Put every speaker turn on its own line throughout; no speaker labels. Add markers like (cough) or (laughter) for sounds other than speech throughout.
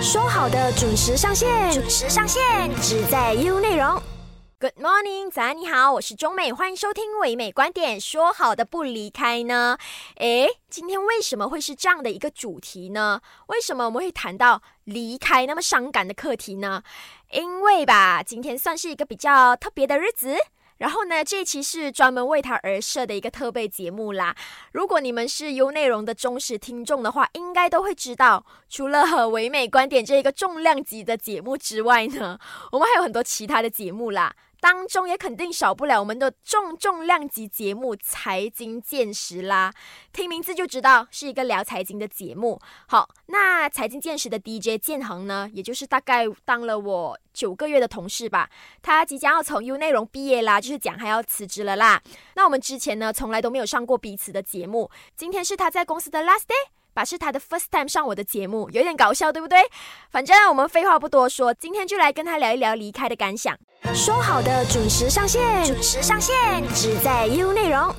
说好的准时上线，准时上线，只在 U 内容。Good morning，早安，你好，我是中美，欢迎收听唯美观点。说好的不离开呢？诶，今天为什么会是这样的一个主题呢？为什么我们会谈到离开那么伤感的课题呢？因为吧，今天算是一个比较特别的日子。然后呢，这期是专门为他而设的一个特备节目啦。如果你们是优内容的忠实听众的话，应该都会知道，除了和 (laughs) 唯美观点这一个重量级的节目之外呢，我们还有很多其他的节目啦。当中也肯定少不了我们的重重量级节目《财经见识》啦，听名字就知道是一个聊财经的节目。好，那《财经见识》的 DJ 建恒呢，也就是大概当了我九个月的同事吧，他即将要从 U 内容毕业啦，就是讲还要辞职了啦。那我们之前呢，从来都没有上过彼此的节目，今天是他在公司的 last day。把是他的 first time 上我的节目，有点搞笑，对不对？反正我们废话不多说，今天就来跟他聊一聊离开的感想。说好的准时上线，准时上线，只在 U 内容。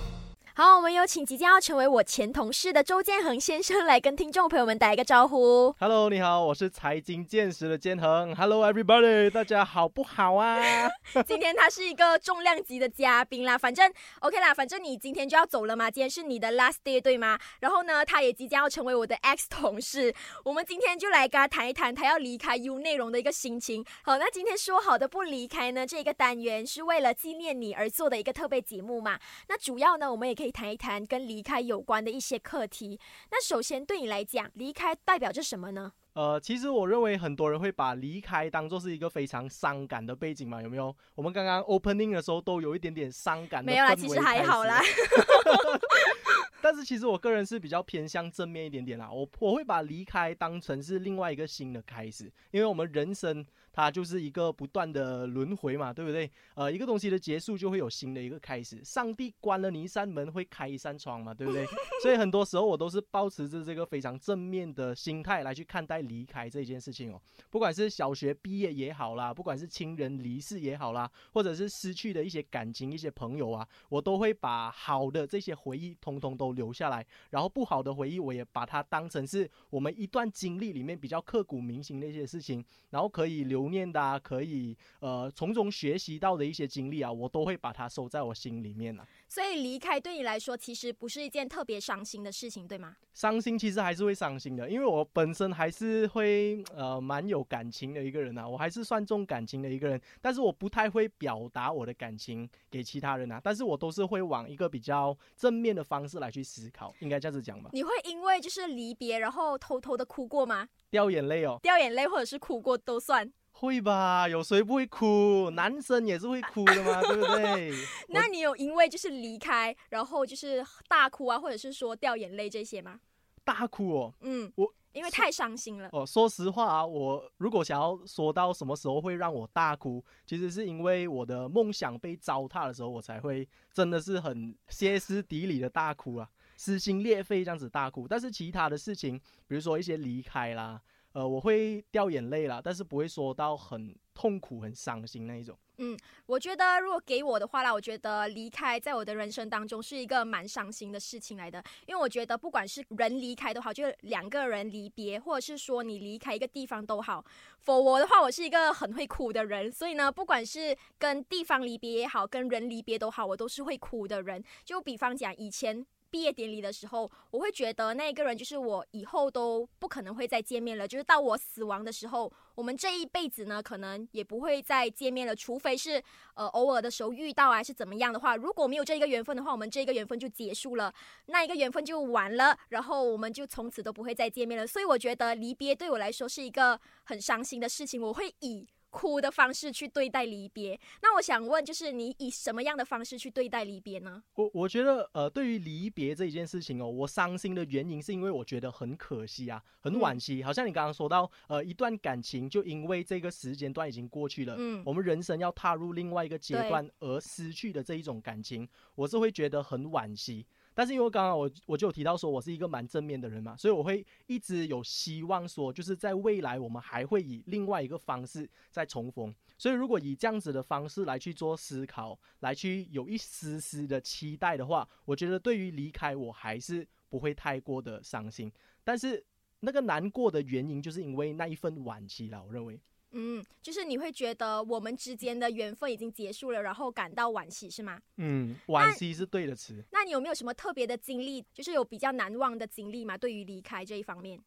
好，我们有请即将要成为我前同事的周建恒先生来跟听众朋友们打一个招呼。
Hello，你好，我是财经见识的建恒。Hello everybody，大家好不好啊？(laughs)
今天他是一个重量级的嘉宾啦，反正 OK 啦，反正你今天就要走了嘛，今天是你的 last day 对吗？然后呢，他也即将要成为我的 (laughs) X 同事，我们今天就来跟他谈一谈他要离开 U 内容的一个心情。好，那今天说好的不离开呢，这个单元是为了纪念你而做的一个特别节目嘛？那主要呢，我们也可以。谈一谈跟离开有关的一些课题。那首先对你来讲，离开代表着什么呢？
呃，其实我认为很多人会把离开当做是一个非常伤感的背景嘛，有没有？我们刚刚 opening 的时候都有一点点伤感。
没有啦，其实还好啦。(laughs) (laughs)
但是其实我个人是比较偏向正面一点点啦。我我会把离开当成是另外一个新的开始，因为我们人生。它就是一个不断的轮回嘛，对不对？呃，一个东西的结束就会有新的一个开始。上帝关了你一扇门，会开一扇窗嘛，对不对？所以很多时候我都是保持着这个非常正面的心态来去看待离开这件事情哦。不管是小学毕业也好啦，不管是亲人离世也好啦，或者是失去的一些感情、一些朋友啊，我都会把好的这些回忆通通都留下来，然后不好的回忆我也把它当成是我们一段经历里面比较刻骨铭心的一些事情，然后可以留。念的啊可以呃从中学习到的一些经历啊，我都会把它收在我心里面了。
所以离开对你来说其实不是一件特别伤心的事情，对吗？
伤心其实还是会伤心的，因为我本身还是会呃蛮有感情的一个人啊，我还是算重感情的一个人，但是我不太会表达我的感情给其他人啊，但是我都是会往一个比较正面的方式来去思考，应该这样子讲吧？
你会因为就是离别然后偷偷的哭过吗？
掉眼泪哦，
掉眼泪或者是哭过都算。
会吧，有谁不会哭？男生也是会哭的嘛，(laughs) 对不对？(laughs)
那你有因为就是离开，然后就是大哭啊，或者是说掉眼泪这些吗？
大哭哦，
嗯，我因为太伤心了。
哦，说实话啊，我如果想要说到什么时候会让我大哭，其实是因为我的梦想被糟蹋的时候，我才会真的是很歇斯底里的大哭啊，撕心裂肺这样子大哭。但是其他的事情，比如说一些离开啦。呃，我会掉眼泪啦，但是不会说到很痛苦、很伤心那一种。
嗯，我觉得如果给我的话啦，我觉得离开在我的人生当中是一个蛮伤心的事情来的。因为我觉得不管是人离开都好，就是两个人离别，或者是说你离开一个地方都好。否我的话，我是一个很会哭的人，所以呢，不管是跟地方离别也好，跟人离别都好，我都是会哭的人。就比方讲以前。毕业典礼的时候，我会觉得那个人就是我以后都不可能会再见面了。就是到我死亡的时候，我们这一辈子呢，可能也不会再见面了，除非是呃偶尔的时候遇到还是怎么样的话。如果没有这一个缘分的话，我们这一个缘分就结束了，那一个缘分就完了，然后我们就从此都不会再见面了。所以我觉得离别对我来说是一个很伤心的事情，我会以。哭的方式去对待离别，那我想问，就是你以什么样的方式去对待离别呢？
我我觉得，呃，对于离别这一件事情哦，我伤心的原因是因为我觉得很可惜啊，很惋惜。好像你刚刚说到，呃，一段感情就因为这个时间段已经过去了，嗯，我们人生要踏入另外一个阶段而失去的这一种感情，我是会觉得很惋惜。但是因为刚刚我我就有提到说我是一个蛮正面的人嘛，所以我会一直有希望说，就是在未来我们还会以另外一个方式再重逢。所以如果以这样子的方式来去做思考，来去有一丝丝的期待的话，我觉得对于离开我还是不会太过的伤心。但是那个难过的原因，就是因为那一份惋惜啦。我认为，
嗯，就是你会觉得我们之间的缘分已经结束了，然后感到惋惜，是吗？
嗯，惋惜是对的词。
那你有没有什么特别的经历，就是有比较难忘的经历吗？对于离开这一方面，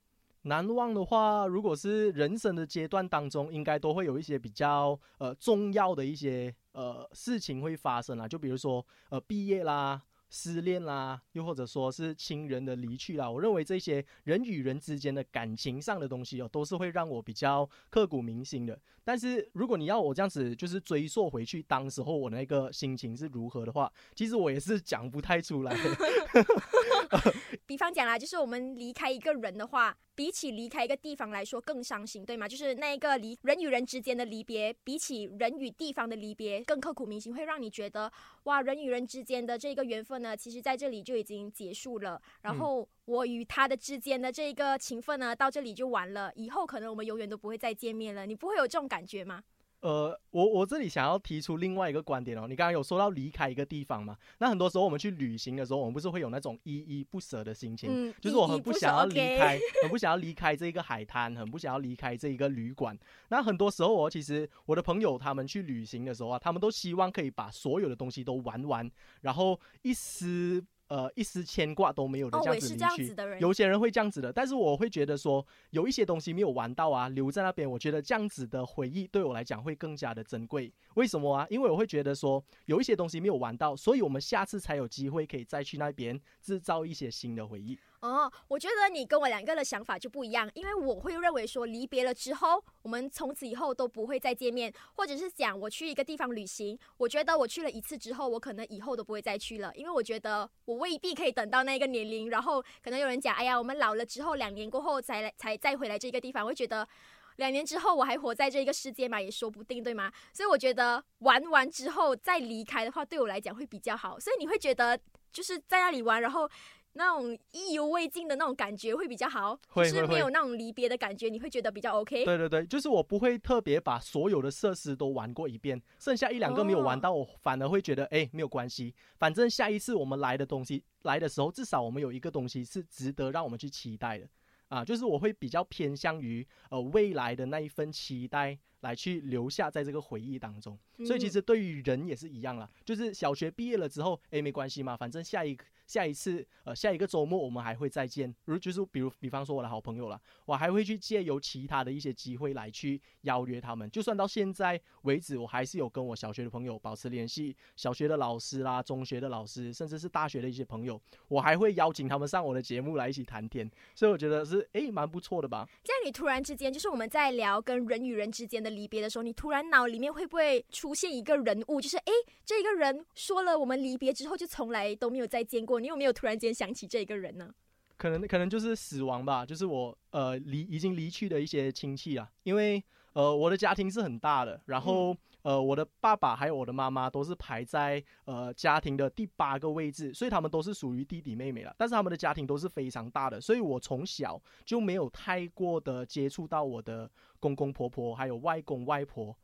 难忘的话，如果是人生的阶段当中，应该都会有一些比较呃重要的一些呃事情会发生啦，就比如说呃毕业啦。失恋啦，又或者说是亲人的离去啦，我认为这些人与人之间的感情上的东西哦，都是会让我比较刻骨铭心的。但是如果你要我这样子就是追溯回去，当时候我那个心情是如何的话，其实我也是讲不太出来。(laughs) (laughs)
比方讲啦，就是我们离开一个人的话，比起离开一个地方来说更伤心，对吗？就是那一个离人与人之间的离别，比起人与地方的离别更刻骨铭心，会让你觉得哇，人与人之间的这个缘分呢，其实在这里就已经结束了。然后我与他的之间的这个情分呢，到这里就完了，以后可能我们永远都不会再见面了。你不会有这种感觉吗？
呃，我我这里想要提出另外一个观点哦。你刚刚有说到离开一个地方嘛？那很多时候我们去旅行的时候，我们不是会有那种依依不舍的心情，就是我很不想要离开，很不想要离开这一个海滩，很不想要离开这一个旅馆。那很多时候，我其实我的朋友他们去旅行的时候啊，他们都希望可以把所有的东西都玩完，然后一丝。呃，一丝牵挂都没有的这样子离去，有些人会这样子的，但是我会觉得说，有一些东西没有玩到啊，留在那边，我觉得这样子的回忆对我来讲会更加的珍贵。为什么啊？因为我会觉得说，有一些东西没有玩到，所以我们下次才有机会可以再去那边制造一些新的回忆。
哦，我觉得你跟我两个的想法就不一样，因为我会认为说离别了之后，我们从此以后都不会再见面，或者是讲我去一个地方旅行，我觉得我去了一次之后，我可能以后都不会再去了，因为我觉得我未必可以等到那个年龄，然后可能有人讲，哎呀，我们老了之后两年过后才来才再回来这个地方，我会觉得两年之后我还活在这个世界嘛，也说不定，对吗？所以我觉得玩完之后再离开的话，对我来讲会比较好。所以你会觉得就是在那里玩，然后。那种意犹未尽的那种感觉会比较好，是没有那种离别的感觉，你会觉得比较 OK。
对对对，就是我不会特别把所有的设施都玩过一遍，剩下一两个没有玩到，我反而会觉得哎没有关系，反正下一次我们来的东西来的时候，至少我们有一个东西是值得让我们去期待的啊，就是我会比较偏向于呃未来的那一份期待来去留下在这个回忆当中。所以其实对于人也是一样啦，就是小学毕业了之后，哎没关系嘛，反正下一个。下一次，呃，下一个周末我们还会再见。如就是比如，比方说我的好朋友了，我还会去借由其他的一些机会来去邀约他们。就算到现在为止，我还是有跟我小学的朋友保持联系，小学的老师啦，中学的老师，甚至是大学的一些朋友，我还会邀请他们上我的节目来一起谈天。所以我觉得是，哎，蛮不错的吧。
在你突然之间，就是我们在聊跟人与人之间的离别的时候，你突然脑里面会不会出现一个人物？就是哎，这个人说了我们离别之后就从来都没有再见过。你有没有突然间？想起这个人呢，
可能可能就是死亡吧，就是我呃离已经离去的一些亲戚啊，因为呃我的家庭是很大的，然后呃我的爸爸还有我的妈妈都是排在呃家庭的第八个位置，所以他们都是属于弟弟妹妹了，但是他们的家庭都是非常大的，所以我从小就没有太过的接触到我的公公婆婆还有外公外婆。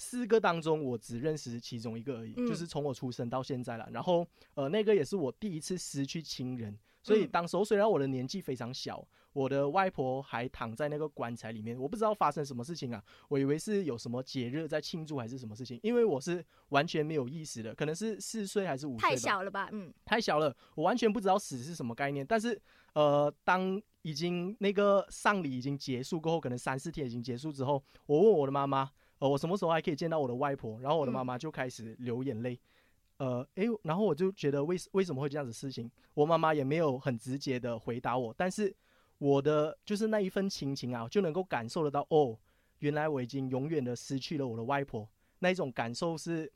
四个当中，我只认识其中一个而已，就是从我出生到现在了。然后，呃，那个也是我第一次失去亲人，所以当时候虽然我的年纪非常小，我的外婆还躺在那个棺材里面，我不知道发生什么事情啊，我以为是有什么节日在庆祝还是什么事情，因为我是完全没有意识的，可能是四岁还是五岁，
太小了吧？嗯，
太小了，我完全不知道死是什么概念。但是，呃，当已经那个丧礼已经结束过后，可能三四天已经结束之后，我问我的妈妈。呃，我什么时候还可以见到我的外婆？然后我的妈妈就开始流眼泪。呃，诶，然后我就觉得为为什么会这样子事情？我妈妈也没有很直接的回答我，但是我的就是那一份亲情啊，就能够感受得到。哦，原来我已经永远的失去了我的外婆，那一种感受是，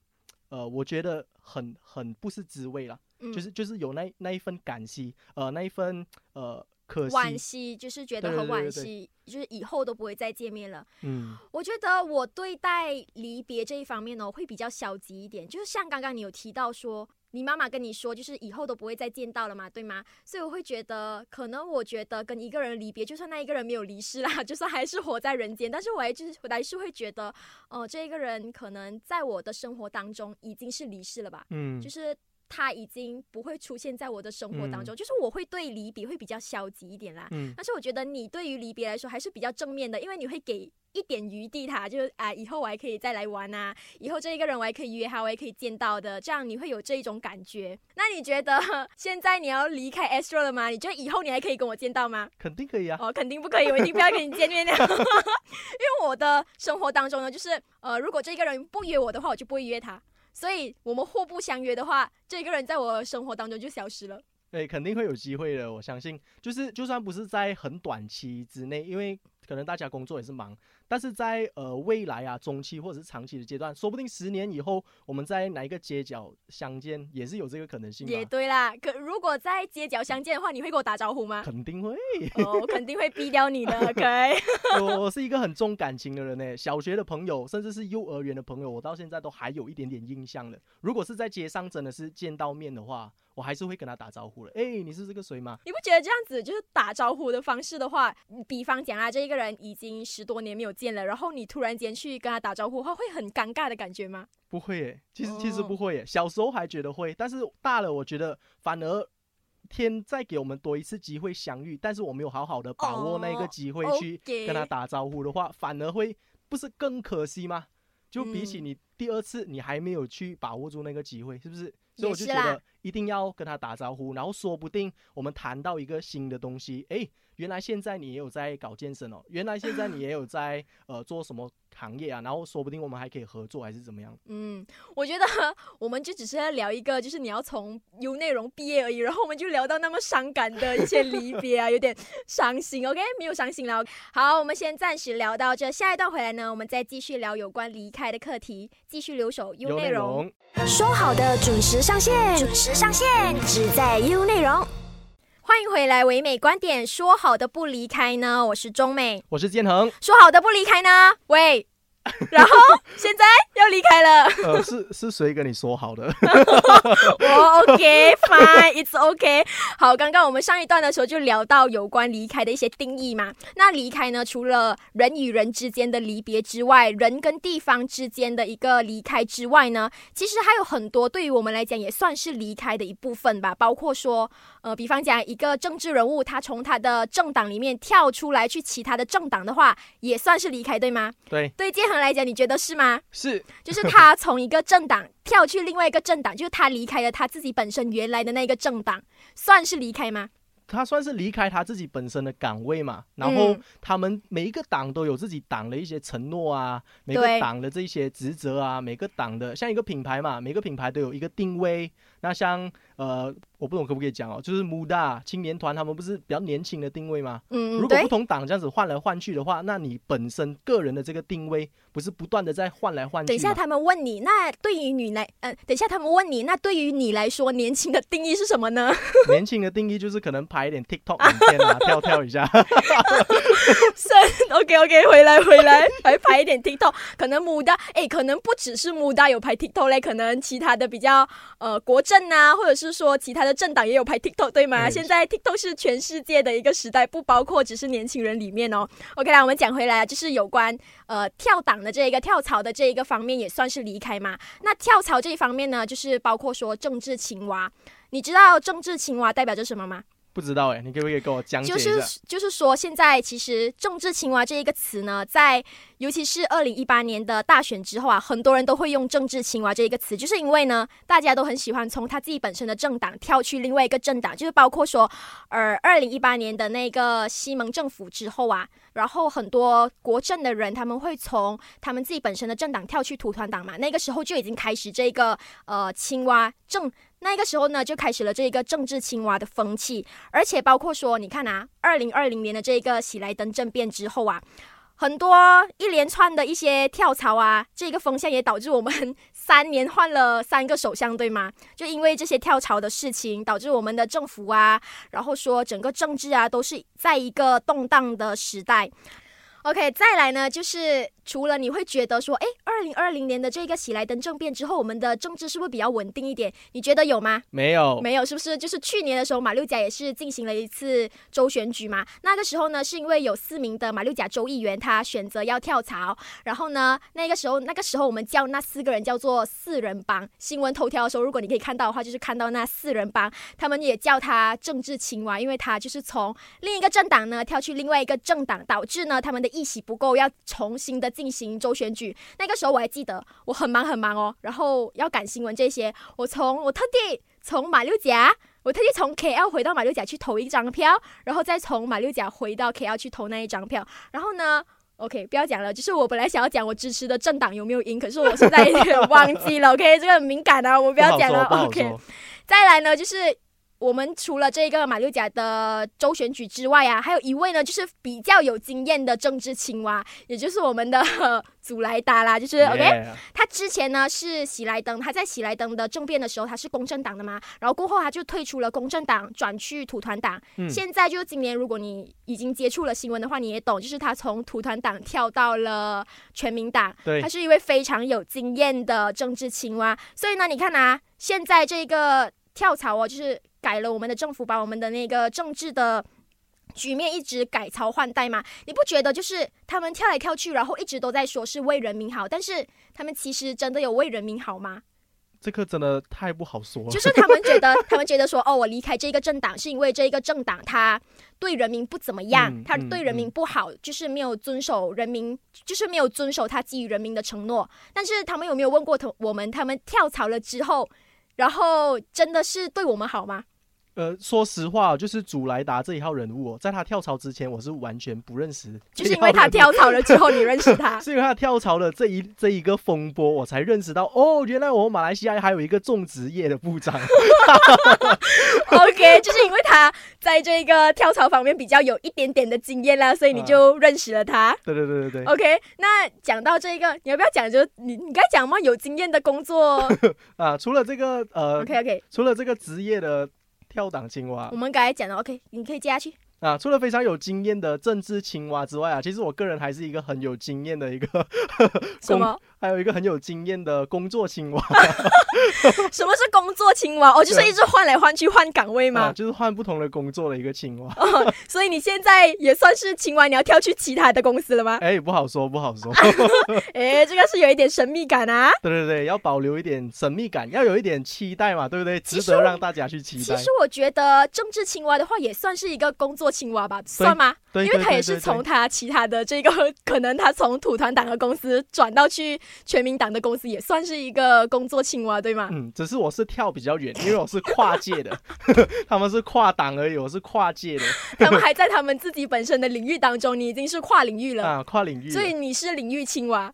呃，我觉得很很不是滋味了。就是就是有那那一份感激，呃，那一份呃。
惋惜就是觉得很惋惜，就是以后都不会再见面了。嗯，我觉得我对待离别这一方面呢，会比较消极一点。就是像刚刚你有提到说，你妈妈跟你说，就是以后都不会再见到了嘛，对吗？所以我会觉得，可能我觉得跟一个人离别，就算那一个人没有离世啦，(laughs) 就算还是活在人间，但是我还就是我还是会觉得，哦，这一个人可能在我的生活当中已经是离世了吧。嗯，就是。他已经不会出现在我的生活当中，就是我会对离别会比较消极一点啦。嗯，但是我觉得你对于离别来说还是比较正面的，因为你会给一点余地，他就是啊，以后我还可以再来玩啊，以后这一个人我还可以约他，我也可以见到的，这样你会有这一种感觉。那你觉得现在你要离开 Astro 了吗？你觉得以后你还可以跟我见到吗？
肯定可以啊。
哦，肯定不可以，我一定不要跟你见面的，(laughs) 因为我的生活当中呢，就是呃，如果这个人不约我的话，我就不会约他。所以，我们互不相约的话，这个人在我生活当中就消失了。
对，肯定会有机会的，我相信。就是，就算不是在很短期之内，因为可能大家工作也是忙。但是在呃未来啊中期或者是长期的阶段，说不定十年以后我们在哪一个街角相见，也是有这个可能性。
也对啦，可如果在街角相见的话，你会跟我打招呼吗？
肯定会，
我肯定会逼掉你的。OK，
我 (laughs) 我是一个很重感情的人呢，小学的朋友，甚至是幼儿园的朋友，我到现在都还有一点点印象的。如果是在街上真的是见到面的话。我还是会跟他打招呼的。哎，你是这个谁吗？
你不觉得这样子就是打招呼的方式的话，比方讲啊，这一个人已经十多年没有见了，然后你突然间去跟他打招呼的话，会很尴尬的感觉吗？
不会耶，其实其实不会耶。小时候还觉得会，但是大了，我觉得反而天再给我们多一次机会相遇，但是我没有好好的把握那个机会去跟他打招呼的话，反而会不是更可惜吗？就比起你第二次你还没有去把握住那个机会，是不是？所以我就觉得一定要跟他打招呼，然后说不定我们谈到一个新的东西，哎，原来现在你也有在搞健身哦，原来现在你也有在呃做什么行业啊，然后说不定我们还可以合作，还是怎么样？
嗯，我觉得我们就只是要聊一个，就是你要从有内容毕业而已，然后我们就聊到那么伤感的一些离别啊，有点伤心。OK，没有伤心了。好，我们先暂时聊到这，下一段回来呢，我们再继续聊有关离开的课题，继续留守有内容。说好的准时上线，准时上线，只在 U 内容。欢迎回来，唯美观点。说好的不离开呢？我是中美，
我是建恒。
说好的不离开呢？喂。(laughs) 然后现在要离开了。
呃，是是谁跟你说好的？(laughs)
我 OK fine，it's OK。好，刚刚我们上一段的时候就聊到有关离开的一些定义嘛。那离开呢，除了人与人之间的离别之外，人跟地方之间的一个离开之外呢，其实还有很多对于我们来讲也算是离开的一部分吧。包括说，呃，比方讲一个政治人物，他从他的政党里面跳出来去其他的政党的话，也算是离开，对吗？
对，
对，建来讲，你觉得是吗？
是，
就是他从一个政党跳去另外一个政党，(laughs) 就是他离开了他自己本身原来的那个政党，算是离开吗？
他算是离开他自己本身的岗位嘛？然后他们每一个党都有自己党的一些承诺啊，每个党的这些职责啊，每个党的像一个品牌嘛，每个品牌都有一个定位。那像呃。我不懂可不可以讲哦，就是穆大青年团他们不是比较年轻的定位吗？嗯，如果不同党这样子换来换去的话，那你本身个人的这个定位不是不断的在换来换去？
等一下他们问你，那对于你来，呃，等一下他们问你，那对于你来说，年轻的定义是什么呢？(laughs)
年轻的定义就是可能拍一点 TikTok 影片啊，(laughs) 跳跳一下。
是 OK OK，回来回来，还拍一点 TikTok，可能穆大，哎，可能不只是穆大有拍 TikTok 嘞，可能其他的比较呃国政啊，或者是说其他的。政党也有拍 TikTok 对吗？现在 TikTok 是全世界的一个时代，不包括只是年轻人里面哦。OK 啦，我们讲回来，就是有关呃跳党的这一个跳槽的这一个方面，也算是离开嘛。那跳槽这一方面呢，就是包括说政治青蛙。你知道政治青蛙代表着什么吗？
不知道哎，你可不可以跟我讲解
一下？就是就是说，现在其实“政治青蛙”这一个词呢，在尤其是二零一八年的大选之后啊，很多人都会用“政治青蛙”这一个词，就是因为呢，大家都很喜欢从他自己本身的政党跳去另外一个政党，就是包括说，呃，二零一八年的那个西蒙政府之后啊，然后很多国政的人他们会从他们自己本身的政党跳去土团党嘛，那个时候就已经开始这个呃青蛙政。那个时候呢，就开始了这一个政治青蛙的风气，而且包括说，你看啊，二零二零年的这个喜来登政变之后啊，很多一连串的一些跳槽啊，这个风向也导致我们三年换了三个首相，对吗？就因为这些跳槽的事情，导致我们的政府啊，然后说整个政治啊，都是在一个动荡的时代。OK，再来呢，就是除了你会觉得说，哎，二零二零年的这个喜来登政变之后，我们的政治是不是比较稳定一点？你觉得有吗？
没有，
没有，是不是？就是去年的时候，马六甲也是进行了一次州选举嘛。那个时候呢，是因为有四名的马六甲州议员他选择要跳槽，然后呢，那个时候那个时候我们叫那四个人叫做四人帮。新闻头条的时候，如果你可以看到的话，就是看到那四人帮，他们也叫他政治青蛙，因为他就是从另一个政党呢跳去另外一个政党，导致呢他们的议席不够，要重新的进行州选。举那个时候我还记得我很忙很忙哦，然后要赶新闻这些，我从我特地从马六甲，我特地从 KL 回到马六甲去投一张票，然后再从马六甲回到 KL 去投那一张票。然后呢，OK，不要讲了，就是我本来想要讲我支持的政党有没有赢，可是我现在忘记了。OK，这个很敏感啊，我不要讲了。OK，再来呢就是。我们除了这个马六甲的州选举之外啊，还有一位呢，就是比较有经验的政治青蛙，也就是我们的 (laughs) 祖莱达啦，就是 OK。他之前呢是喜来登，他在喜来登的政变的时候他是公正党的嘛，然后过后他就退出了公正党，转去土团党。现在就今年，如果你已经接触了新闻的话，你也懂，就是他从土团党跳到了全民党。
对，
他是一位非常有经验的政治青蛙。所以呢，你看啊，现在这个跳槽哦，就是。改了我们的政府，把我们的那个政治的局面一直改朝换代嘛？你不觉得就是他们跳来跳去，然后一直都在说是为人民好，但是他们其实真的有为人民好吗？
这个真的太不好说了。
就是他们觉得，(laughs) 他们觉得说，哦，我离开这个政党是因为这一个政党他对人民不怎么样，他对人民不好，就是没有遵守人民，就是没有遵守他给予人民的承诺。但是他们有没有问过他我们？他们跳槽了之后，然后真的是对我们好吗？
呃，说实话，就是祖莱达这一号人物，在他跳槽之前，我是完全不认识。
就是因为他跳槽了之后，你认识他，(laughs)
是因为他跳槽了这一这一个风波，我才认识到哦，原来我们马来西亚还有一个种植业的部长。(laughs) (laughs)
OK，就是因为他在这个跳槽方面比较有一点点的经验啦，所以你就认识了他。
对对对对对。
OK，那讲到这个，你要不要讲？就你你该讲吗？有经验的工作
啊，除了这个呃
，OK OK，
除了这个职业的。跳档青蛙，
我们刚才讲的 OK，你可以接下去
啊。除了非常有经验的政治青蛙之外啊，其实我个人还是一个很有经验的一个
什么？(laughs)
还有一个很有经验的工作青蛙。(laughs)
什么是工作青蛙？哦，就是一直换来换去换岗位吗？
就是换不同的工作的一个青蛙。(laughs)
哦所以你现在也算是青蛙，你要跳去其他的公司了吗？
哎，不好说，不好说。(laughs)
哎，这个是有一点神秘感啊。
对对对，要保留一点神秘感，要有一点期待嘛，对不对？值得让大家去期待。
其实我觉得政治青蛙的话，也算是一个工作青蛙吧，算吗？
对，
因为他也是从他其他的这个，可能他从土团党的公司转到去全民党的公司，也算是一个工作青蛙，对吗？
嗯，只是我是跳比较远，因为我是跨界的，(laughs) 他们是跨党而已，我是跨界的。(laughs)
他们 (laughs) 还在他们自己本身的领域当中，你已经是跨领域了
啊，跨领域。
所以你是领域青蛙，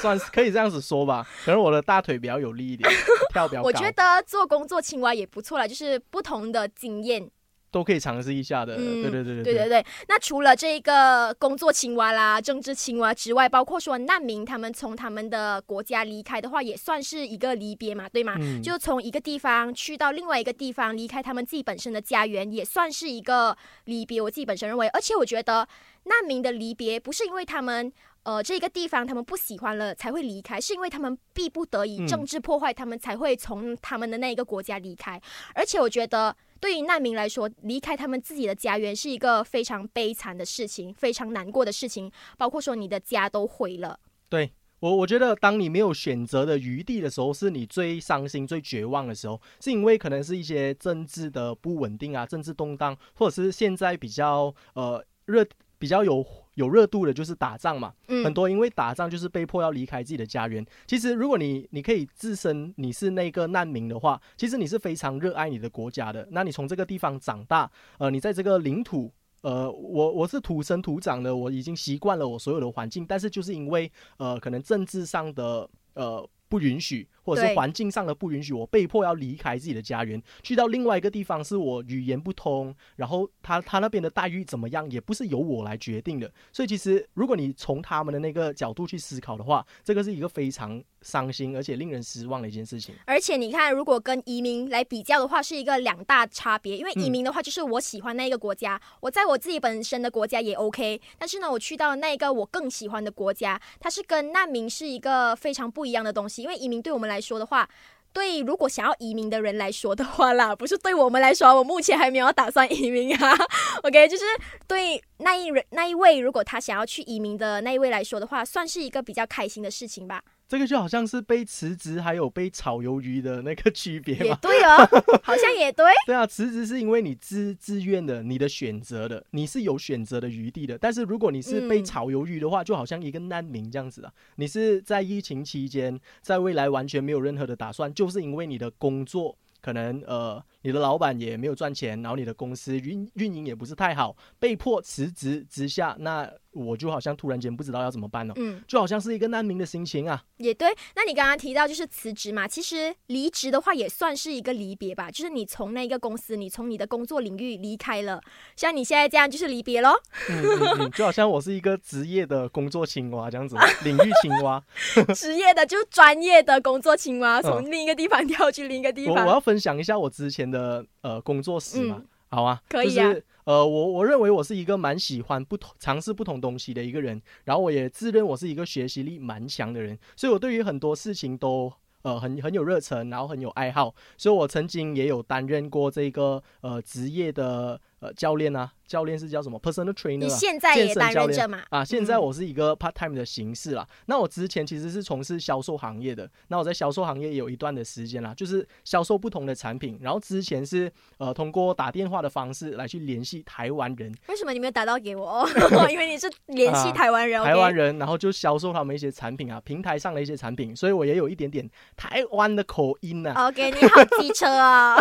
算是可以这样子说吧。可能我的大腿比较有力一点，跳比较高。
我觉得做工作青蛙也不错啦，就是不同的经验。
都可以尝试一下的，对对对对
对对对。那除了这个工作青蛙啦、政治青蛙之外，包括说难民，他们从他们的国家离开的话，也算是一个离别嘛，对吗？就从一个地方去到另外一个地方，离开他们自己本身的家园，也算是一个离别。我自己本身认为，而且我觉得难民的离别不是因为他们呃这个地方他们不喜欢了才会离开，是因为他们逼不得已政治破坏，他们才会从他们的那一个国家离开。而且我觉得。对于难民来说，离开他们自己的家园是一个非常悲惨的事情，非常难过的事情。包括说你的家都毁了。
对我，我觉得当你没有选择的余地的时候，是你最伤心、最绝望的时候，是因为可能是一些政治的不稳定啊，政治动荡，或者是现在比较呃热。比较有有热度的就是打仗嘛，很多因为打仗就是被迫要离开自己的家园。其实如果你你可以自身你是那个难民的话，其实你是非常热爱你的国家的。那你从这个地方长大，呃，你在这个领土，呃，我我是土生土长的，我已经习惯了我所有的环境，但是就是因为呃可能政治上的呃不允许。或者是环境上的不允许，我被迫要离开自己的家园，去到另外一个地方，是我语言不通，然后他他那边的待遇怎么样，也不是由我来决定的。所以其实如果你从他们的那个角度去思考的话，这个是一个非常伤心而且令人失望的一件事情。
而且你看，如果跟移民来比较的话，是一个两大差别。因为移
嗯
民的话，就是我喜欢那一个国家，我在我自己本身的国家也 OK。但是呢，我去到那一个我更喜欢的国家，它是跟难民是一个非常不一样的东西。因为移民对我们来说的话，对如果想要移民的人来说的话啦，不是对我们来说，我目前还没有打算移民啊。(laughs) OK，就是对那一人那一位，如果他想要去移民的那一位来说的话，算是一个比较开心的事情吧。
这个就好像是被辞职还有被炒鱿鱼的那个区别
也
嘛。
对哦，(laughs) 好像也对。
对啊，辞职是因为你自自愿的，你的选择的，你是有选择的余地的。但是如果你是被
嗯
炒鱿鱼的话，就好像一个难民这样子啊。你是在疫情期间，在未来完全没有任何的打算，就是因为你的工作可能呃，你的老板也没有赚钱，然后你的公司运运营也不是太好，被迫辞职之下，那我就好像突然间不知道要怎么办了。
嗯，
就好像是一个难民的心情啊，
也对。那你刚刚提到就是辞职嘛，其实离职的话也算是一个离别吧，就是你从那个公司，你从你的工作领域离开了，像你现在这样就是离别喽。
嗯嗯嗯，就好像我是一个职业的工作青蛙这样子，领域青蛙。(laughs)
职业的就是专业的工作青蛙，
嗯
从另一个地方跳去另一个地方。
我我要分享一下我之前的呃工作室嘛，
嗯
好啊，
可以啊
就是呃我我认为我是一个蛮喜欢不同尝试不同东西的一个人，然后我也自认我是一个学习力蛮强的人，所以我对于很多事情都。呃，很很有热忱，然后很有爱好，所以我曾经也有担任过这个呃职业的呃教练啊，教练是叫什么 personal trainer
你
啊。
现在也担任着嘛？
啊，现在
嗯
我是一个 part time 的形式啦。那我之前其实是从事销售行业的，那我在销售行业也有一段的时间啦，就是销售不同的产品。然后之前是呃通过打电话的方式来去联系台湾人，
为什么你没有打到给我？(laughs) 因为你是联系
啊
台湾人，
台湾人，然后就销售他们一些产品啊，平台上的一些产品，所以我也有一点点台湾的口音呐、
OK，你好机车啊！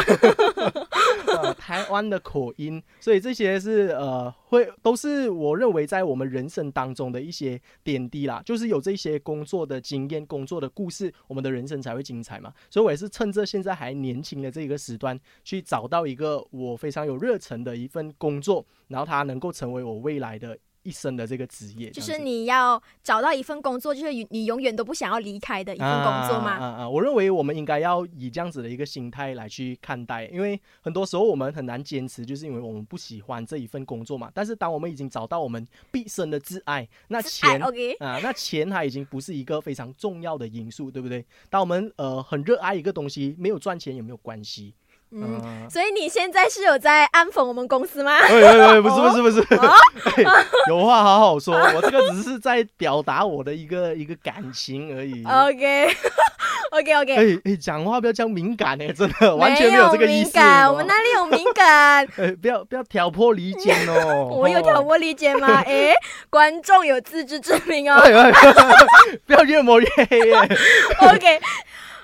呃，(laughs) 台湾的口音，所以这些是呃，会都是我认为在我们人生当中的一些点滴啦，就是有这些工作的经验、工作的故事，我们的人生才会精彩嘛。所以我也是趁着现在还年轻的这个时段，去找到一个我非常有热忱的一份工作，然后它能够成为我未来的一生的这个职业，
就是你要找到一份工作，就是你永远都不想要离开的一份工作
啊
嘛。
啊啊！我认为我们应该要以这样子的一个心态来去看待，因为很多时候我们很难坚持，就是因为我们不喜欢这一份工作嘛。但是当我们已经找到我们毕生的挚爱，那
哎
钱。啊，那钱它已经不是一个非常重要的因素，对不对？当我们呃很热爱一个东西，没有赚钱也没有关系。
嗯。
嗯，
所以你现在是有在暗讽我们公司吗？
喂喂喂，不是不是不是，(laughs) 哎有话好好说，我这个只是在表达我的一个一个感情而已。
OK (laughs) OK OK，
哎哎，讲话不要这样敏感哎，真的完全没有这个意思。
敏感，我们哪里有敏感？(laughs)
哎，不要不要挑拨离间哦。
我有挑拨离间吗？哎，观众有自知之明哦。
哎。哎哎，不要越抹越黑哎。
OK。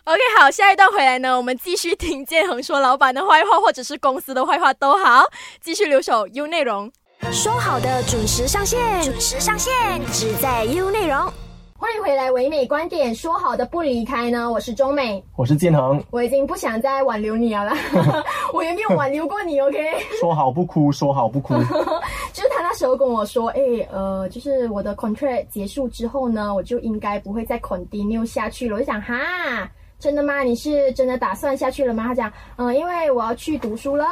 OK，好，下一段回来呢，我们继续听建恒说老板的坏话，或者是公司的坏话都好，继续留守 U 内容。
说好的准时上线，准时上线，只在 U 内容。
欢迎回来，唯美观点，说好的不离开呢？我是中美，
我是建恒，
我已经不想再挽留你了啦，(laughs) 我也没有挽留过你，OK？
说好不哭，说好不哭。(laughs)
就是他那时候跟我说，哎、呃，就是我的 contract 结束之后呢，我就应该不会再 continue 下去了。我就想，哈，真的吗？你是真的打算下去了吗？他讲，嗯、因为我要去读书了。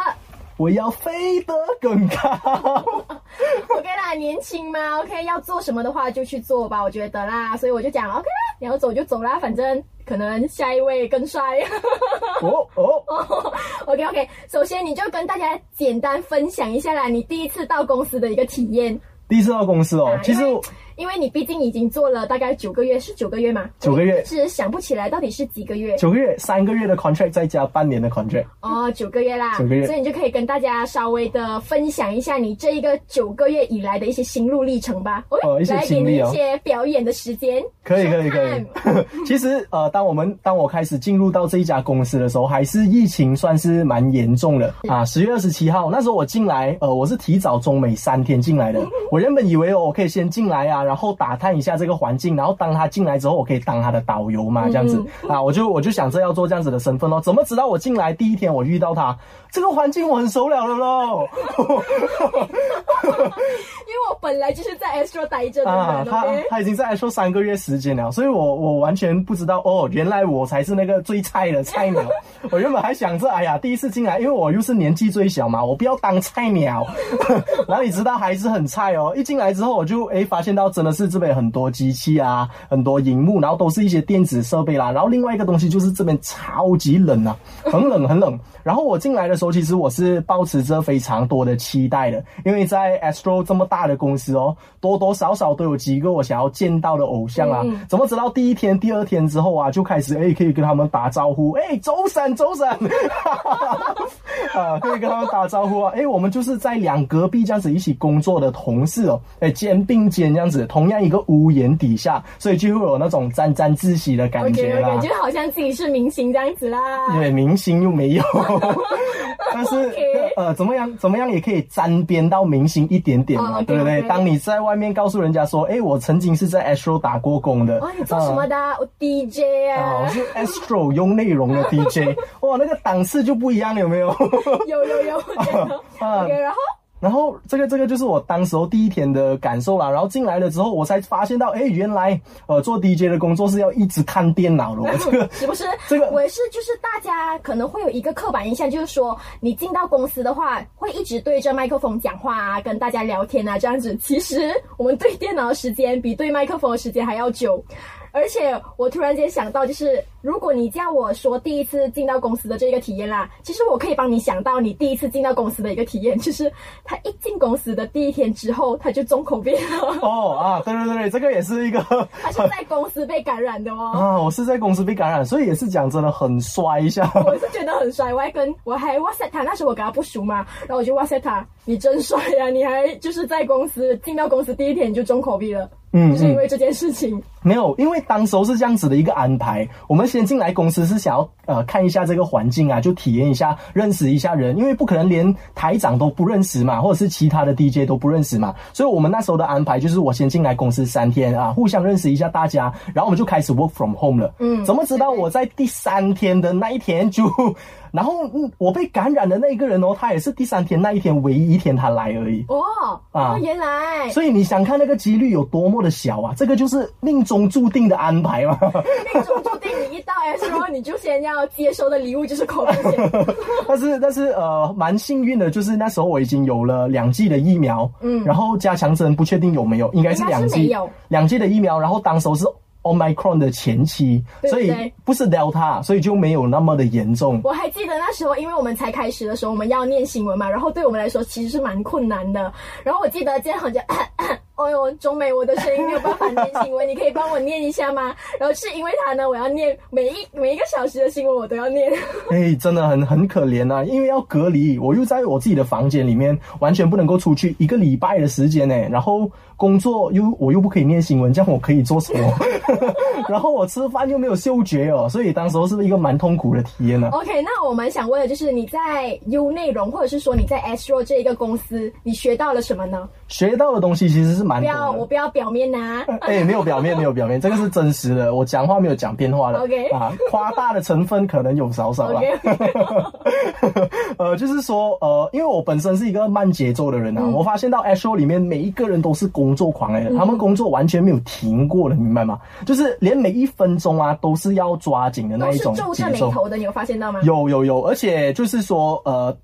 我要飞得更高。(laughs)
OK 啦，年轻嘛，OK，要做什么的话就去做吧，我觉得啦。所以我就讲 OK 啦，你要走就走啦，反正可能下一位更帅。
哦哦，(laughs)
OK OK，首先你就跟大家简单分享一下啦，你第一次到公司的一个体验。
第一次到公司哦
啊，
其实
因为你毕竟已经做了大概九个月，是九个月吗？
九个月
我一直想不起来到底是几个月。
九个月，三个月的 contract 再加半年的 contract。
哦，九个月啦，
九个月
所以你就可以跟大家稍微的分享一下你这一个九个月以来的一些心路历程吧。
哦一些经历
一些表演的时间。
可以可以可以。(laughs) 其实呃，当我们当我开始进入到这一家公司的时候，还是疫情算是蛮严重的啊。十月二十七号那时候我进来，呃，我是提早中美三天进来的。我 (laughs) 原本以为哦我可以先进来啊，然然后打探一下这个环境，然后当他进来之后，我可以当他的导游嘛，这样子啊，我就我就想着要做这样子的身份哦。怎么知道我进来第一天我遇到他，这个环境我很熟了了喽。(laughs)
因为我本来就是在 Astro 待着的啊，
他他已经在 Astro 三个月时间了，所以我我完全不知道哦，原来我才是那个最菜的菜鸟。(laughs) 我原本还想着，哎呀，第一次进来，因为我又是年纪最小嘛，我不要当菜鸟。然后你知道还是很菜哦，一进来之后我就哎发现到真的是这边很多机器啊，很多荧幕，然后都是一些电子设备啦。然后另外一个东西就是这边超级冷啊，很冷很冷。然后我进来的时候，其实我是抱持着非常多的期待的，因为在 Astro 这么大的公司哦，多多少少都有几个我想要见到的偶像啊。怎么知道第一天、第二天之后啊，就开始哎可以跟他们打招呼，哎周婶周婶，啊可以跟他们打招呼啊，哎我们就是在两隔壁这样子一起工作的同事哦，哎肩并肩这样子，同样一个屋檐底下，所以就会有那种沾沾自喜的感觉
啦，感觉好像自己是明星这样子啦。
对，明星又没有。(laughs) 但是呃，怎么样怎么样也可以沾边到明星一点点嘛，对不对？当你在外面告诉人家说，哎，我曾经是在 Astro 打过工的，
哦，你做什么的？我 DJ 啊，
我是 Astro 用内容的 DJ，(laughs) 哇，那个档次就不一样，有没有？
有有有，OK，然后。
然后这个这个就是我当时候第一天的感受啦。然后进来了之后，我才发现到，哎，原来呃做 DJ 的工作是要一直看电脑的。这个 (laughs)
是不是？(laughs) 这个我是就是大家可能会有一个刻板印象，就是说你进到公司的话，会一直对着麦克风讲话啊，跟大家聊天啊这样子。其实我们对电脑的时间比对麦克风的时间还要久。而且我突然间想到，就是如果你叫我说第一次进到公司的这个体验啦，其实我可以帮你想到你第一次进到公司的一个体验，就是他一进公司的第一天之后，他就中口病了。(laughs) 哦
啊，对对对，这个也是一个，(laughs)
他是在公司被感染的哦。
啊，我是在公司被感染，所以也是讲真的很衰一下。(laughs)
我是觉得很衰，我还跟我还哇塞他，那时候我跟他不熟嘛，然后我就哇塞他，你真帅呀，你还就是在公司进到公司第一天你就中口病了。嗯，就是因为这件事情
没有，因为当时候是这样子的一个安排。我们先进来公司是想要呃看一下这个环境啊，就体验一下，认识一下人，因为不可能连台长都不认识嘛，或者是其他的 DJ 都不认识嘛。所以我们那时候的安排就是我先进来公司三天啊，互相认识一下大家，然后我们就开始 work from home 了。嗯，怎么知道我在第三天的那一天就？然后，嗯，我被感染的那一个人哦，他也是第三天那一天唯一一天他来而已。
哦，啊，原来。
所以你想看那个几率有多么的小啊？这个就是命中注定的安排嘛。(laughs)
命中注定，你一到 S 后，你就先要接收的礼物就是口罩。(laughs)
但是，但是，呃，蛮幸运的，就是那时候我已经有了两剂的疫苗。嗯。然后加强针不确定有没有，应该是两剂。两剂的疫苗，然后当时是。Omicron 的前期，所以不是 Delta，所以就没有那么的严重。
我还记得那时候，因为我们才开始的时候，我们要念新闻嘛，然后对我们来说其实是蛮困难的。然后我记得今天好像。哎呦，中美，我的声音没有办法念新闻，你可以帮我念一下吗？(laughs) 然后是因为他呢，我要念每一每一个小时的新闻，我都要念。(laughs)
哎，真的很很可怜呐，因为要隔离，我又在我自己的房间里面，完全不能够出去一个礼拜的时间呢。然后工作又我又不可以念新闻，这样我可以做什么？(laughs) 然后我吃饭又没有嗅觉哦，所以当时候是一个蛮痛苦的体验呢。
OK，那我们想问的就是你在 U 内容，或者是说你在 Astro 这一个公司，你学到了什么呢？
学到的东西其实是。
不要，我不要表面呐。
哎，没有表面，没有表面，(laughs) 这个是真实的。我讲话没有讲变化的。
OK，
啊，夸大的成分可能有少少了。(laughs) 呃，就是说，呃，因为我本身是一个慢节奏的人啊，我发现到 Astro 里面每一个人都是工作狂哎，他们工作完全没有停过的，明白吗？就是连每一分钟啊都是要抓紧的那一种
皱着眉头的，你有发现到吗？
有有有，而且就是说，呃。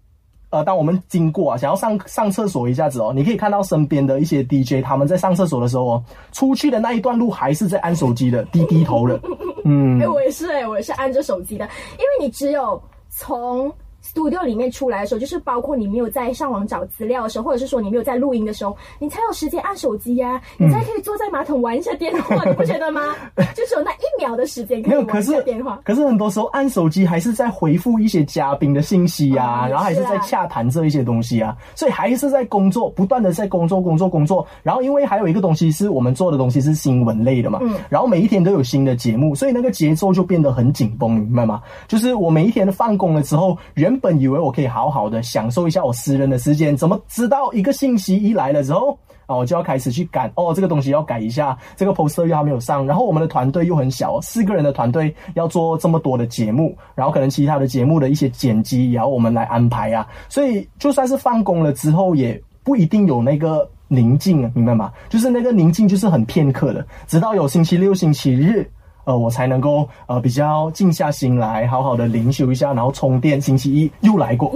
呃，当我们经过啊，想要上上厕所一下子哦，你可以看到身边的一些 DJ，他们在上厕所的时候哦，出去的那一段路还是在按手机的，低低头的。
嗯，哎，我也是哎，我也是按着手机的，因为你只有从。Studio 里面出来的时候，就是包括你没有在上网找资料的时候，或者是说你没有在录音的时候，你才有时间按手机呀，你才可以坐在马桶玩一下电话，(laughs) 你不觉得吗？就是有那一秒的时间可以玩一下电话。
可是很多时候按手机还是在回复一些嘉宾的信息呀，然后还是在洽谈这一些东西啊，所以还是在工作，不断的在工作，工作，工作。然后因为还有一个东西是我们做的东西是新闻类的嘛，嗯，然后每一天都有新的节目，所以那个节奏就变得很紧绷，明白吗？就是我每一天放工了之后，原原本以为我可以好好的享受一下我私人的时间，怎么知道一个信息一来了之后，啊，我就要开始去赶哦，这个东西要改一下，这个 poster 又还没有上，然后我们的团队又很小，四个人的团队要做这么多的节目，然后可能其他的节目的一些剪辑也要我们来安排啊，所以就算是放工了之后，也不一定有那个宁静，明白吗？就是那个宁静就是很片刻的，直到有星期六、星期日。呃，我才能够呃比较静下心来，好好的灵修一下，然后充电。星期一又来过。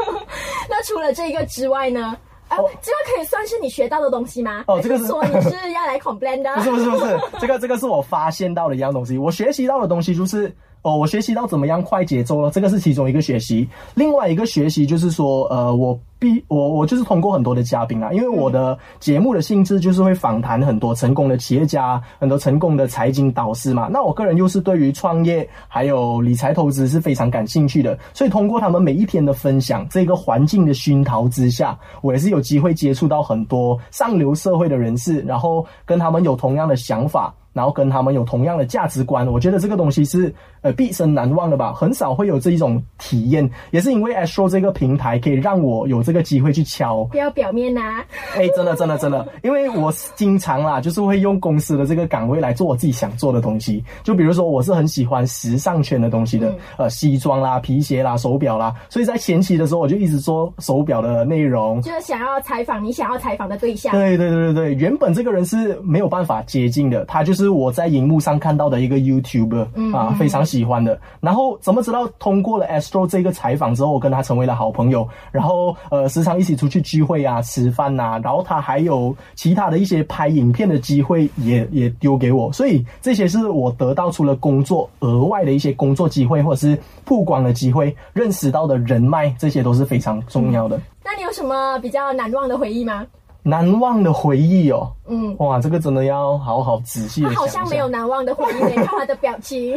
(laughs)
那除了这个之外呢？啊，这个可以算是你学到的东西吗？
哦，这个
是说你是要来 complain 的？(laughs)
不是不是不是，这个这个是我发现到的一样东西。我学习到的东西就是哦，我学习到怎么样快节奏了，这个是其中一个学习。另外一个学习就是说，呃，我。必我我就是通过很多的嘉宾啊，因为我的节目的性质就是会访谈很多成功的企业家，很多成功的财经导师嘛。那我个人又是对于创业还有理财投资是非常感兴趣的，所以通过他们每一天的分享，这个环境的熏陶之下，我也是有机会接触到很多上流社会的人士，然后跟他们有同样的想法。然后跟他们有同样的价值观，我觉得这个东西是呃毕生难忘的吧。很少会有这一种体验，也是因为 Astro 这个平台可以让我有这个机会去敲。
不要表面呐！
哎，真的真的真的，因为我经常啦，就是会用公司的这个岗位来做我自己想做的东西。就比如说，我是很喜欢时尚圈的东西的，呃，西装啦、皮鞋啦、手表啦，所以在前期的时候，我就一直做手表的内容，
就是想要采访你想要采访的对象。
对对对对对，原本这个人是没有办法接近的，他就是。我在荧幕上看到的一个 YouTube 啊，非常喜喜欢的。然后怎么知道通过了 Astro 这个采访之后，我跟他成为了好朋友。然后呃，时常一起出去聚会啊、吃饭呐。然后他还有其他的一些拍影片的机会，也也丢给我。所以这些是我得到除了工作额外的一些工作机会，或者是曝光的机会，认识到的人脉，这些都是非常重要的。
那你有什么比较难忘的回忆吗？
难忘的回忆哦，嗯，哇，这个真的要好好仔细。他
好像没有难忘的回忆，看他的表情。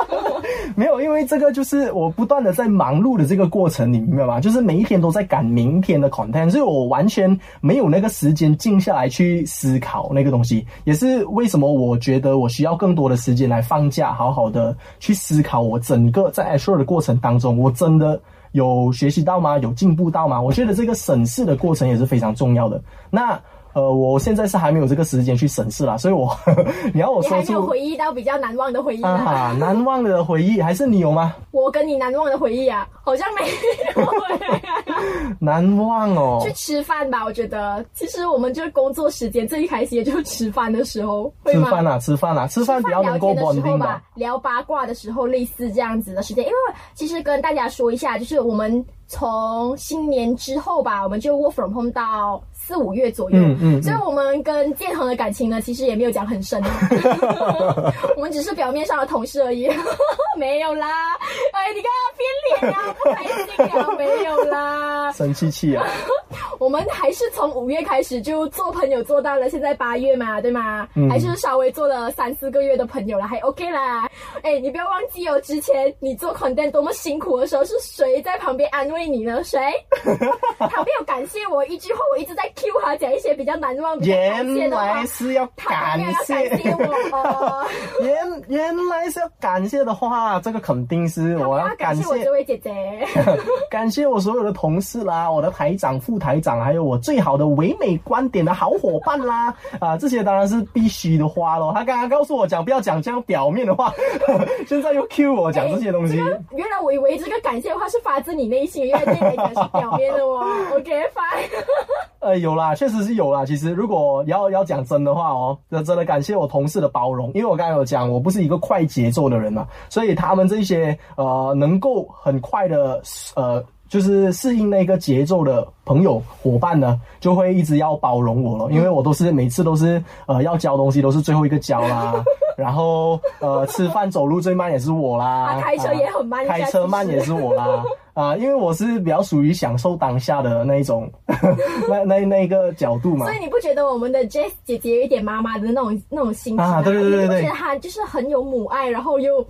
(laughs)
没有，因为这个就是我不断的在忙碌的这个过程，你明白吗？就是每一天都在赶明天的 content，所以我完全没有那个时间静下来去思考那个东西。也是为什么我觉得我需要更多的时间来放假，好好的去思考我整个在 a s s u r e 的过程当中，我真的。有学习到吗？有进步到吗？我觉得这个审视的过程也是非常重要的。那。呃，我现在是还没有这个时间去审视啦，所以我 (laughs) 你要我说出
回忆到比较难忘的回忆
啊，难忘的回忆还是你有吗？
我跟你难忘的回忆啊，好像没有。(laughs)
难忘哦，
去吃饭吧，我觉得其实我们就是工作时间最开心的就是吃饭的时候，
吃饭啊，吃饭啊，吃饭比较能够稳定吧。
聊八卦的时候，类似这样子的时间，因为其实跟大家说一下，就是我们从新年之后吧，我们就 work from home 到。四五月左右，嗯嗯，所以我们跟建恒的感情呢，其实也没有讲很深，(laughs) 我们只是表面上的同事而已，(laughs) 没有啦。哎，你看脸啊，不开心啊，没有啦，
生气气啊。(laughs)
我们还是从五月开始就做朋友，做到了现在八月嘛，对吗？还是稍微做了三四个月的朋友了，还 OK 啦。哎，你不要忘记哦，之前你做 content 多么辛苦的时候，是谁在旁边安慰你呢？谁？(laughs) 旁边有感谢我一句话，我一直在。Q 他讲一些比较难忘、比较感谢的话，
原来是要感谢
我。(laughs)
原原来是要感谢的话，这个肯定是我要感谢
位姐姐，(laughs)
感谢我所有的同事啦，我的台长、副台长，还有我最好的唯美观点的好伙伴啦。(laughs) 啊，这些当然是必须的话喽。他刚刚告诉我讲不要讲这样表面的话，(laughs) 现在又 Q 我讲这些东西。
原来我以为这个感谢的话是发自你内心，原来对你来讲是表面的哦。OK，fine。
呃，有啦，确实是有啦。其实如果要要讲真的话哦，那真的感谢我同事的包容，因为我刚才有讲，我不是一个快节奏的人嘛，所以他们这些呃能够很快的呃就是适应那个节奏的朋友伙伴呢，就会一直要包容我了，因为我都是每次都是呃要交东西都是最后一个交啦，然后呃吃饭走路最慢也是我啦，
开车也很慢，
开车慢也是我啦。(laughs) 啊，因为我是比较属于享受当下的那一种，(laughs) 那那那个角度嘛。
所以你不觉得我们的 Jess 姐姐有一点妈妈的那种那种心情
啊？对对对对，对，觉得
她就是很有母爱，然后又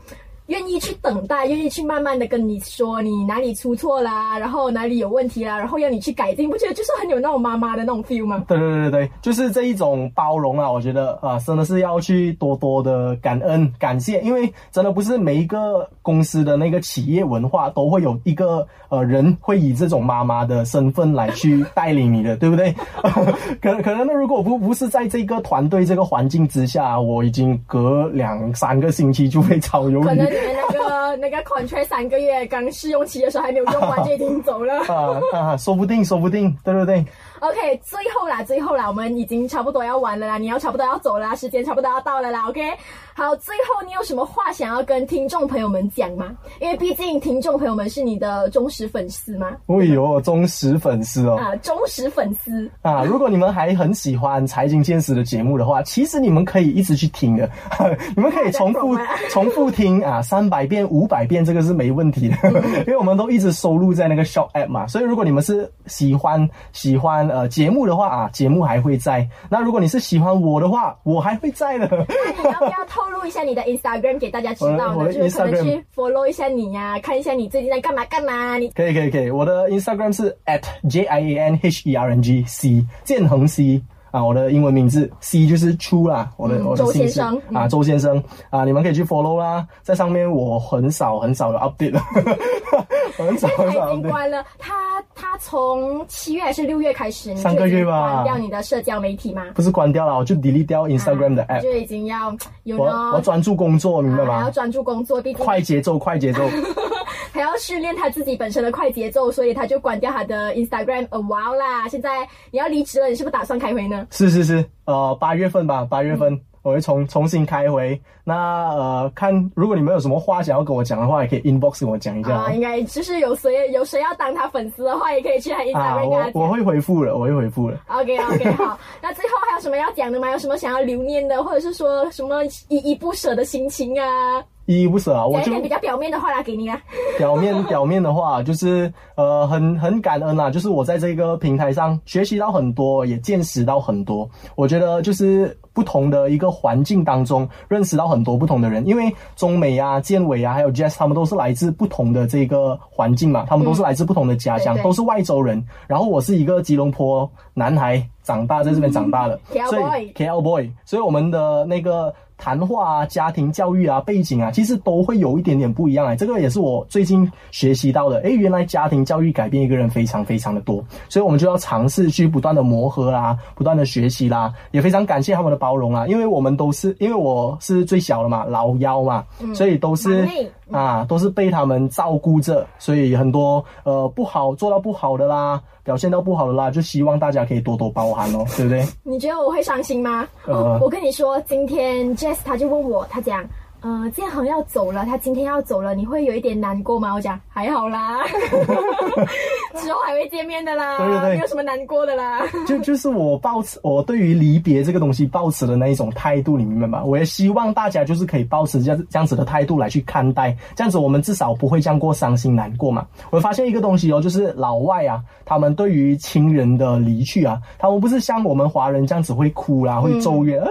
愿意去等待，愿意去慢慢的跟你说你哪里出错啦，然后哪里有问题啦，然后要你去改进，不觉得就是很有那种妈妈的那种 feel 吗？
对对对对，就是这一种包容啊，我觉得啊，真的是要去多多的感恩感谢，因为真的不是每一个公司的那个企业文化都会有一个呃人会以这种妈妈的身份来去带领你的，对不对？(laughs) 可能可能那如果不不是在这个团队这个环境之下，我已经隔两三个星期就被 (laughs) 炒鱿鱼。
那个那个 contract 三个月刚试用期的时候还没有用完就已经走了啊
啊，说不定说不定，对不对
？OK，最后啦，最后啦，我们已经差不多要完了啦，你要差不多要走了，时间差不多要到了啦。OK，好，最后你有什么话想要跟听众朋友们讲吗？因为毕竟听众朋友们是你的忠实粉丝吗。
哎呦，忠实粉丝哦。
啊，忠实粉丝
啊！如果你们还很喜欢财经见识的节目的话，其实你们可以一直去听的，(laughs) 你们可以重复重复听啊，三百遍、五百遍，这个是没问题的，(laughs) 因为我们都一直收录在那个 Shop App 嘛。所以如果你们是喜欢喜欢。呃，节目的话啊，节目还会在。那如果你是喜欢我的话，我还会在的。
那你要不要透露一下你的 Instagram 给大家知道呢？就是可能去 follow 一下你呀，看一下你最近在干嘛干嘛。你
可以可以可以，我的 Instagram 是 at j i a n h e r n g c 建恒 C 啊，我的英文名字 C 就是出啦，我的我的
周先生
啊，周先生啊，你们可以去 follow 啦，在上面我很少很少的 update，(laughs) 很少很少
update。关了他。他从七月还是六月开始，
三个月吧，
关掉你的社交媒体吗？
不是关掉了，我就 delete 掉 Instagram 的 app，
就已经要有
我我专注工作，明白吗？
要专注工作，毕竟
快节奏，快节奏，(laughs)
还要训练他自己本身的快节奏，所以他就关掉他的 Instagram a while 啦。现在你要离职了，你是不是打算开回呢？
是是是，呃，八月份吧，八月份。我会重重新开回，那呃，看如果你们有什么话想要跟我讲的话，也可以 inbox 跟我讲一下。
啊，应该就是有谁有谁要当他粉丝的话，也可以去他 Instagram
跟他我我会回复了，我会回复了。
OK OK，好，(laughs) 那最后还有什么要讲的吗？有什么想要留念的，或者是说什么依依不舍的心情啊？
依依不舍啊，我就
比较表面的话来给你啊。
表面 (laughs) 表面的话，就是呃，很很感恩啊，就是我在这个平台上学习到很多，也见识到很多。我觉得就是不同的一个环境当中，认识到很多不同的人。因为中美啊、建伟啊，还有 Jess，他们都是来自不同的这个环境嘛，他们都是来自不同的家乡，都是外州人。然后我是一个吉隆坡男孩，长大在这边长大的，
所以
KL boy，所以我们的那个。谈话啊，家庭教育啊，背景啊，其实都会有一点点不一样哎。这个也是我最近学习到的。哎，原来家庭教育改变一个人非常非常的多，所以我们就要尝试去不断的磨合啦，不断的学习啦。也非常感谢他们的包容啊，因为我们都是因为我是最小的嘛，老幺嘛，所以都是啊，都是被他们照顾着，所以很多呃不好做到不好的啦。表现到不好的啦，就希望大家可以多多包涵哦，对不对？
你觉得我会伤心吗？呃，我跟你说，今天 Jess 他就问我，他讲。呃，建恒要走了，他今天要走了，你会有一点难过吗？我讲还好啦，(laughs) 之后还会见面的啦，
对对对，
没有什么难过的啦。
就就是我抱持我对于离别这个东西抱持的那一种态度，你明白吗？我也希望大家就是可以抱持这样这样子的态度来去看待，这样子我们至少不会这样过伤心难过嘛。我发现一个东西哦，就是老外啊，他们对于亲人的离去啊，他们不是像我们华人这样子会哭啦，会咒怨。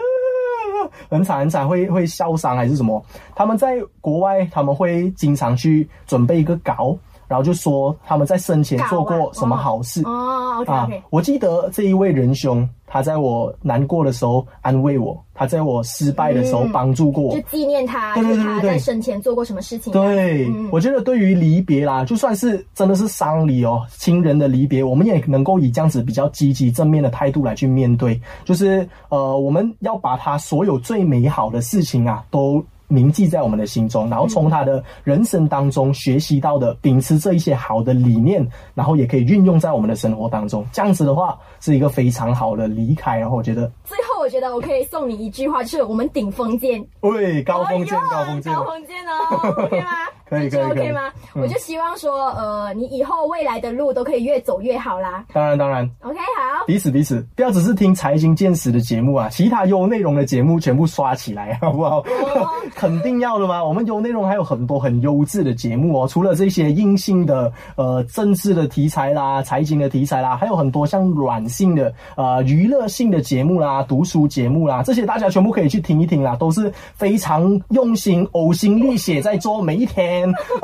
很惨很惨，会会烧伤还是什么？他们在国外，他们会经常去准备一个稿，然后就说他们在生前做过什么好事
哦。啊，
我记得这一位仁兄。他在我难过的时候安慰我，他在我失败的时候帮助过我，
就纪念他，对对对他在生前做过什么事情。
对，我觉得对于离别啦，就算是真的是丧礼哦，亲人的离别，我们也能够以这样子比较积极正面的态度来去面对，就是呃，我们要把他所有最美好的事情啊都。铭记在我们的心中，然后从他的人生当中学习到的，秉持这一些好的理念，然后也可以运用在我们的生活当中。这样子的话，是一个非常好的离开。然后我觉得，
最后我觉得我可以送你一句话，就是我们顶峰见。
喂，高峰见，高峰见，
高峰见哦，OK 吗？
可以可以
OK 吗？我就希望说，呃，你以后未来的路都可以越走越好啦。
当然当然
，OK 好。
彼此彼此，不要只是听财经见识的节目啊，其他有内容的节目全部刷起来，(laughs) 好不好？(laughs) 肯定要的嘛？我们有内容还有很多很优质的节目哦，除了这些硬性的呃政治的题材啦、财经的题材啦，还有很多像软性的呃娱乐性的节目啦、读书节目啦，这些大家全部可以去听一听啦，都是非常用心、呕心沥血在做，每一天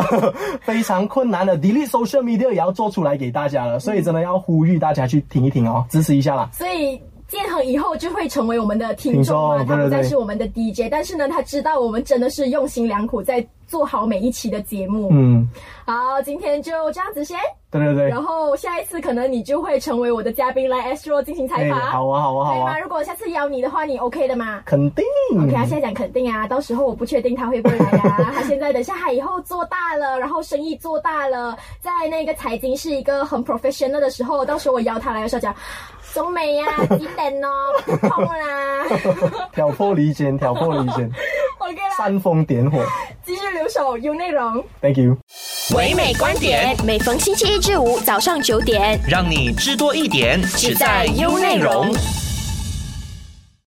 (laughs) 非常困难的 delete social media 也要做出来给大家了，所以真的要呼吁大家去听一听哦，支持一下啦。
所以。建恒以后就会成为我们的听众啊，他不再是我们的 DJ，但是呢，他知道我们真的是用心良苦，在做好每一期的节目。嗯，好，今天就这样子先。
对对对。
然后下一次可能你就会成为我的嘉宾来 Astro 进行采访。
好啊，好啊，好
啊。如果下次邀你的话，你 OK 的吗？
肯定。
OK，他现在讲肯定啊，到时候我不确定他会不会来啊。(laughs) 他现在等下他以后做大了，然后生意做大了，在那个财经是一个很 professional 的时候，到时候我邀他来的时候讲。中美呀，几点哦？痛啦！(laughs)
挑拨离间，挑拨离间。
OK 啦。
煽风点火。
继续留守有内容。
Thank you。
唯美观点，每逢星期一至五早上九点，
让你知多一点，只在优内容。